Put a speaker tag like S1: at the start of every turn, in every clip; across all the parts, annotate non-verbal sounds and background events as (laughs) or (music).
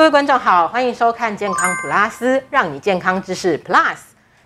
S1: 各位观众好，欢迎收看健康普拉斯，让你健康知识 Plus。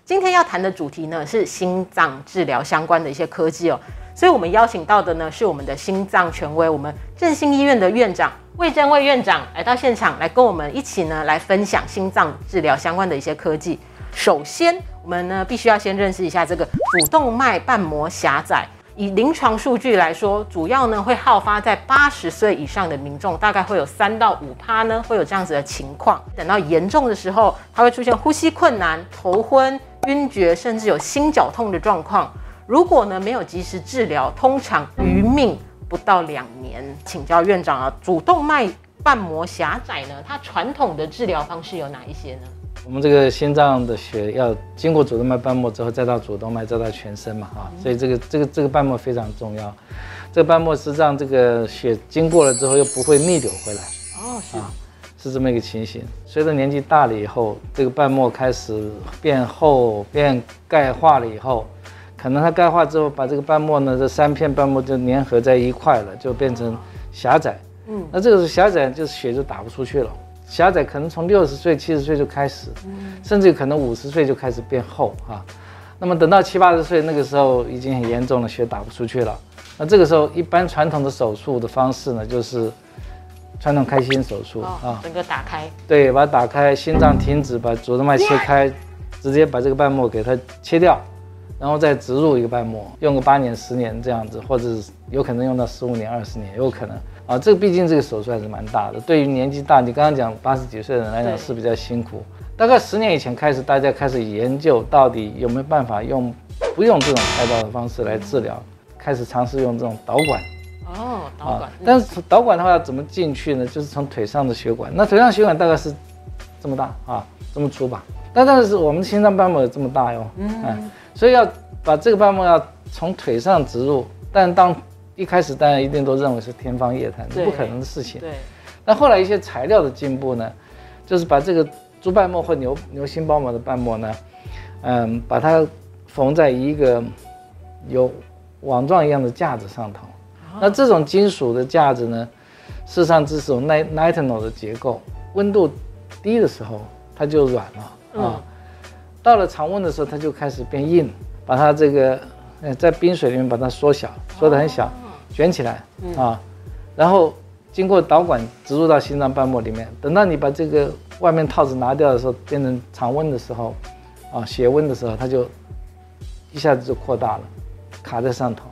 S1: 今天要谈的主题呢是心脏治疗相关的一些科技哦，所以我们邀请到的呢是我们的心脏权威，我们振兴医院的院长魏正魏院长来到现场，来跟我们一起呢来分享心脏治疗相关的一些科技。首先，我们呢必须要先认识一下这个主动脉瓣膜狭窄。以临床数据来说，主要呢会好发在八十岁以上的民众，大概会有三到五趴呢会有这样子的情况。等到严重的时候，它会出现呼吸困难、头昏、晕厥，甚至有心绞痛的状况。如果呢没有及时治疗，通常余命不到两年。请教院长啊，主动脉瓣膜狭窄呢，它传统的治疗方式有哪一些呢？
S2: 我们这个心脏的血要经过主动脉瓣膜之后，再到主动脉，再到全身嘛，啊，所以这个这个这个瓣膜非常重要。这个瓣膜是让这个血经过了之后又不会逆流回来。哦，是啊，是这么一个情形。随着年纪大了以后，这个瓣膜开始变厚、变钙化了以后，可能它钙化之后，把这个瓣膜呢，这三片瓣膜就粘合在一块了，就变成狭窄。嗯，那这个是狭窄，就是血就打不出去了。狭窄可能从六十岁、七十岁就开始，甚至可能五十岁就开始变厚啊。那么等到七八十岁，那个时候已经很严重了，血打不出去了。那这个时候，一般传统的手术的方式呢，就是传统开心手术
S1: 啊，整个打开，
S2: 对，把它打开，心脏停止，把主动脉切开，直接把这个瓣膜给它切掉，然后再植入一个瓣膜，用个八年、十年这样子，或者有可能用到十五年、二十年，也有可能。啊，这个毕竟这个手术还是蛮大的，对于年纪大，你刚刚讲八十几岁的人来讲是比较辛苦。大概十年以前开始，大家开始研究到底有没有办法用不用这种开刀的方式来治疗，开始尝试用这种导管。
S1: 哦，导管。
S2: 但是导管的话要怎么进去呢？就是从腿上的血管，那腿上血管大概是这么大啊，这么粗吧。但但是我们心脏瓣膜有这么大哟，嗯，所以要把这个瓣膜要从腿上植入，但当一开始大家一定都认为是天方夜谭，不可能的事情。
S1: 对。
S2: 那后来一些材料的进步呢，就是把这个猪瓣膜或牛牛心包膜的瓣膜呢，嗯，把它缝在一个有网状一样的架子上头。那这种金属的架子呢，事实上这是种 nitinol 的结构，温度低的时候它就软了啊，到了常温的时候它就开始变硬，把它这个呃在冰水里面把它缩小，缩得很小。卷起来啊，然后经过导管植入到心脏瓣膜里面。等到你把这个外面套子拿掉的时候，变成常温的时候，啊，血温的时候，它就一下子就扩大了，卡在上头，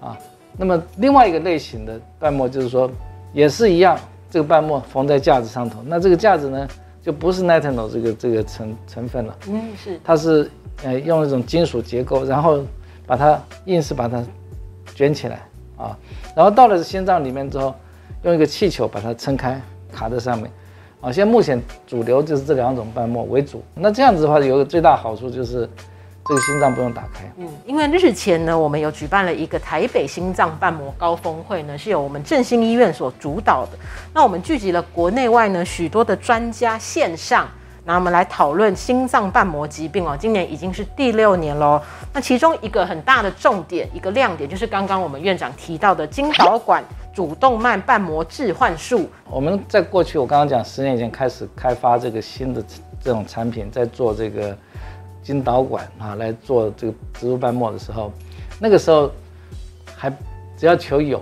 S2: 啊。那么另外一个类型的瓣膜就是说，也是一样，这个瓣膜缝在架子上头。那这个架子呢，就不是 nitinol 这个这个成成分了，嗯，是，它是呃用一种金属结构，然后把它硬是把它卷起来。啊，然后到了心脏里面之后，用一个气球把它撑开，卡在上面。啊，现在目前主流就是这两种瓣膜为主。那这样子的话，有个最大好处就是这个心脏不用打开。
S1: 嗯，因为日前呢，我们有举办了一个台北心脏瓣膜高峰会呢，是由我们振兴医院所主导的。那我们聚集了国内外呢许多的专家线上。那我们来讨论心脏瓣膜疾病哦，今年已经是第六年喽。那其中一个很大的重点，一个亮点，就是刚刚我们院长提到的经导管主动脉瓣膜置换术。
S2: 我们在过去，我刚刚讲十年前开始开发这个新的这种产品，在做这个经导管啊，来做这个植入瓣膜的时候，那个时候还只要求有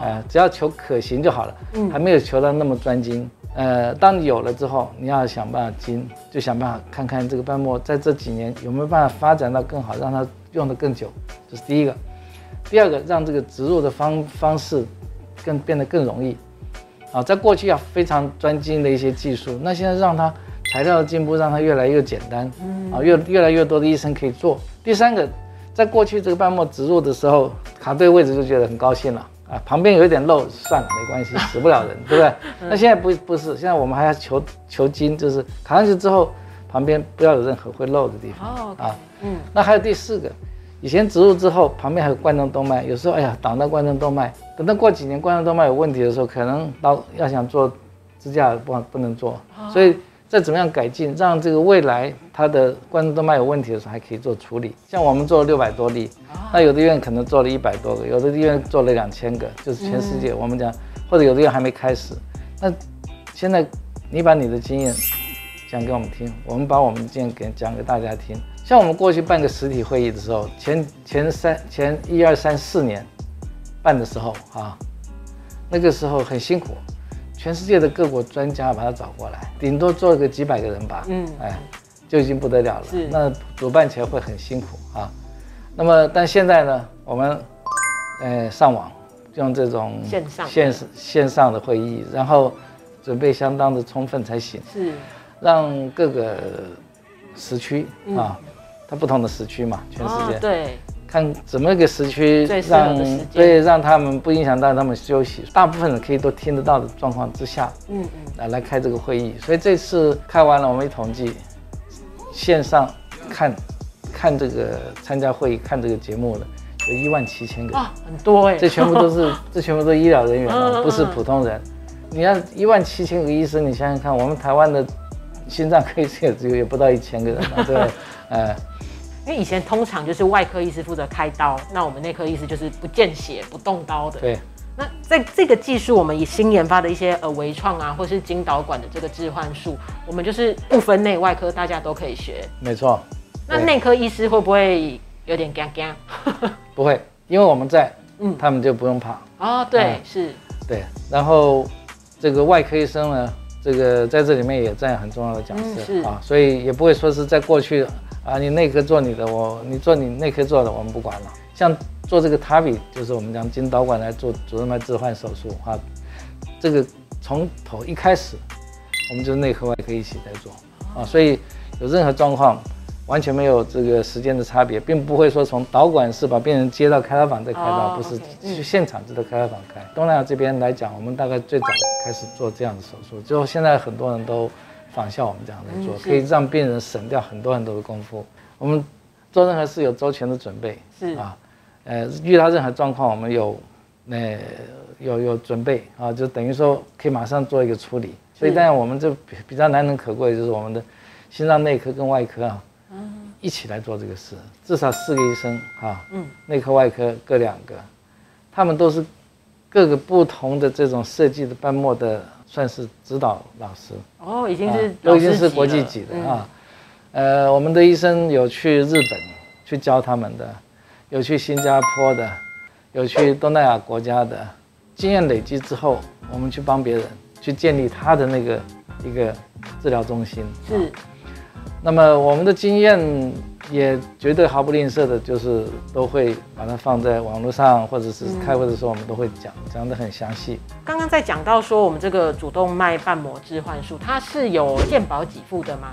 S2: 哦，哎，只要求可行就好了，嗯，还没有求到那么专精。呃，当你有了之后，你要想办法精，就想办法看看这个瓣膜在这几年有没有办法发展到更好，让它用得更久，这是第一个。第二个，让这个植入的方方式更变得更容易。啊，在过去要非常专精的一些技术，那现在让它材料的进步，让它越来越简单。啊，越越来越多的医生可以做。第三个，在过去这个瓣膜植入的时候，卡对位置就觉得很高兴了。啊，旁边有一点漏，算了，没关系，(laughs) 死不了人，对不对？那现在不不是，现在我们还要求求精，就是卡上去之后，旁边不要有任何会漏的地方。哦，啊，嗯。那还有第四个，以前植入之后，旁边还有冠状动脉，有时候哎呀挡到冠状动脉，等到过几年冠状动脉有问题的时候，可能到要想做支架不不能做，所以。再怎么样改进，让这个未来它的冠状动脉有问题的时候还可以做处理。像我们做了六百多例，那有的医院可能做了一百多个，有的医院做了两千个，就是全世界我们讲，或者有的医院还没开始。那现在你把你的经验讲给我们听，我们把我们的经验给讲给大家听。像我们过去办个实体会议的时候，前前三前一二三四年办的时候啊，那个时候很辛苦，全世界的各国专家把他找过来，顶多做个几百个人吧，嗯，哎，就已经不得了了。
S1: 是
S2: 那主办起来会很辛苦啊。那么但现在呢，我们呃上网用这种
S1: 线上
S2: 线线上的会议，然后准备相当的充分才行。
S1: 是
S2: 让各个时区啊，它不同的时区嘛，全世界、
S1: 哦对，
S2: 看怎么一个时区让
S1: 时间
S2: 对让他们不影响到他们休息，大部分人可以都听得到的状况之下，
S1: 嗯嗯，
S2: 来来开这个会议。所以这次开完了，我们一统计，线上看看这个参加会议看这个节目的有一万七千个。
S1: 啊，很多哎，
S2: 这全部都是 (laughs) 这全部都是医疗人员啊，不是普通人。你要一万七千个医生，你想想看，我们台湾的心脏科医生也只有也不到一千个人嘛，对不对？呃，
S1: 因为以前通常就是外科医师负责开刀，那我们内科医师就是不见血、不动刀的。
S2: 对，
S1: 那在这个技术，我们以新研发的一些呃微创啊，或是经导管的这个置换术，我们就是不分内外科，大家都可以学。
S2: 没错。
S1: 那内科医师会不会有点干干？(laughs)
S2: 不会，因为我们在，
S1: 嗯
S2: 他们就不用怕。
S1: 哦，对，
S2: 嗯
S1: 是，
S2: 对，然后这个外科医生呢，这个在这里面也占很重要的角色啊，所以也不会说是在过去啊，你内科做你的，我你做你内科做的，我们不管了。像做这个 TAVI，就是我们讲经导管来做主动脉置换手术啊，这个从头一开始，我们就是内科外科一起在做啊，所以有任何状况。完全没有这个时间的差别，并不会说从导管室把病人接到开刀房再开刀，
S1: 哦
S2: 不是去现场就到开刀房开。东南亚这边来讲，我们大概最早开始做这样的手术，之后现在很多人都仿效我们这样来做，可以让病人省掉很多很多的功夫。我们做任何事有周全的准备，
S1: 是。
S2: 啊，呃，遇到任何状况，我们有呃有有准备啊，就等于说可以马上做一个处理。所以当然我们这比比较难能可贵，就是我们的心脏内科跟外科啊，嗯。一起来做这个事，至少四个医生啊，
S1: 嗯，
S2: 内科外科各两个，他们都是各个不同的这种设计的瓣膜的，算是指导老师，
S1: 哦，已经是
S2: 啊都已经是国际级的
S1: 嗯
S2: 啊。呃，我们的医生有去日本去教他们的，有去新加坡的，有去东南亚国家的，经验累积之后，我们去帮别人去建立他的那个一个治疗中心。啊
S1: 是
S2: 那么我们的经验也绝对毫不吝啬的，就是都会把它放在网络上，或者是开会的时候我们都会讲，讲得很详细。
S1: 刚刚在讲到说我们这个主动脉瓣膜置换术，它是有健保给付的吗？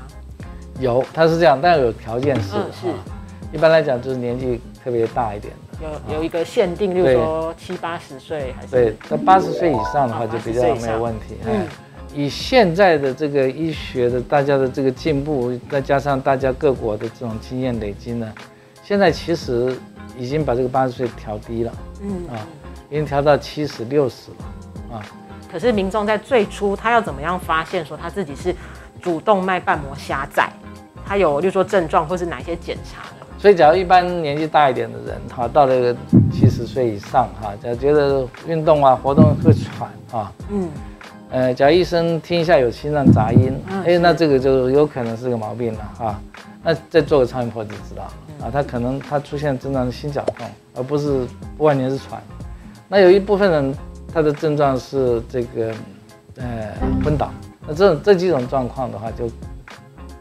S2: 有，它是这样，但有条件是，
S1: 嗯是
S2: 啊一般来讲就是年纪特别大一点的，
S1: 有有一个限定，例如说七八十岁还是
S2: 对，那八十岁以上的话
S1: 啊
S2: 就比
S1: 80岁以上
S2: 较没有问题。
S1: 嗯
S2: 嗯，以现在的这个医学的大家的这个进步，再加上大家各国的这种经验累积呢，现在其实已经把这个八十岁调低了
S1: 嗯
S2: 啊，已经调到七十六十了啊。
S1: 可是民众在最初他要怎么样发现说他自己是主动脉瓣膜狭窄？他有，例如说症状或是哪些检查呢？
S2: 所以，假如一般年纪大一点的人，哈，到了七十岁以上，哈，假如觉得运动啊、活动会喘啊，
S1: 嗯，
S2: 呃，假如医生听一下有心脏杂音，哎、那这个就有可能是个毛病了啊。那再做个超音波就知道啊，他可能他出现症状是心绞痛，而不是万年是喘。那有一部分人他的症状是这个呃昏倒，那这种这几种状况的话，就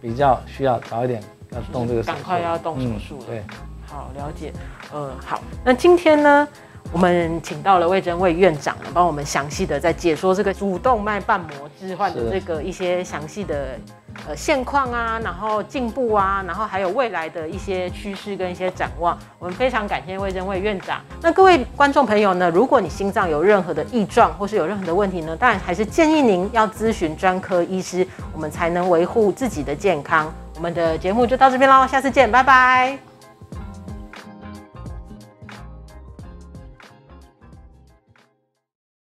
S2: 比较需要早一点要动这个手术，
S1: 赶快要动手术了
S2: 嗯。对。
S1: 好，了解。嗯，好，那今天呢，我们请到了魏征魏院长，帮我们详细的在解说这个主动脉瓣膜置换的这个一些详细的呃现况啊，然后进步啊，然后还有未来的一些趋势跟一些展望。我们非常感谢魏征魏院长。那各位观众朋友呢，如果你心脏有任何的异状或是有任何的问题呢，当然还是建议您要咨询专科医师，我们才能维护自己的健康。我们的节目就到这边喽，下次见，拜拜。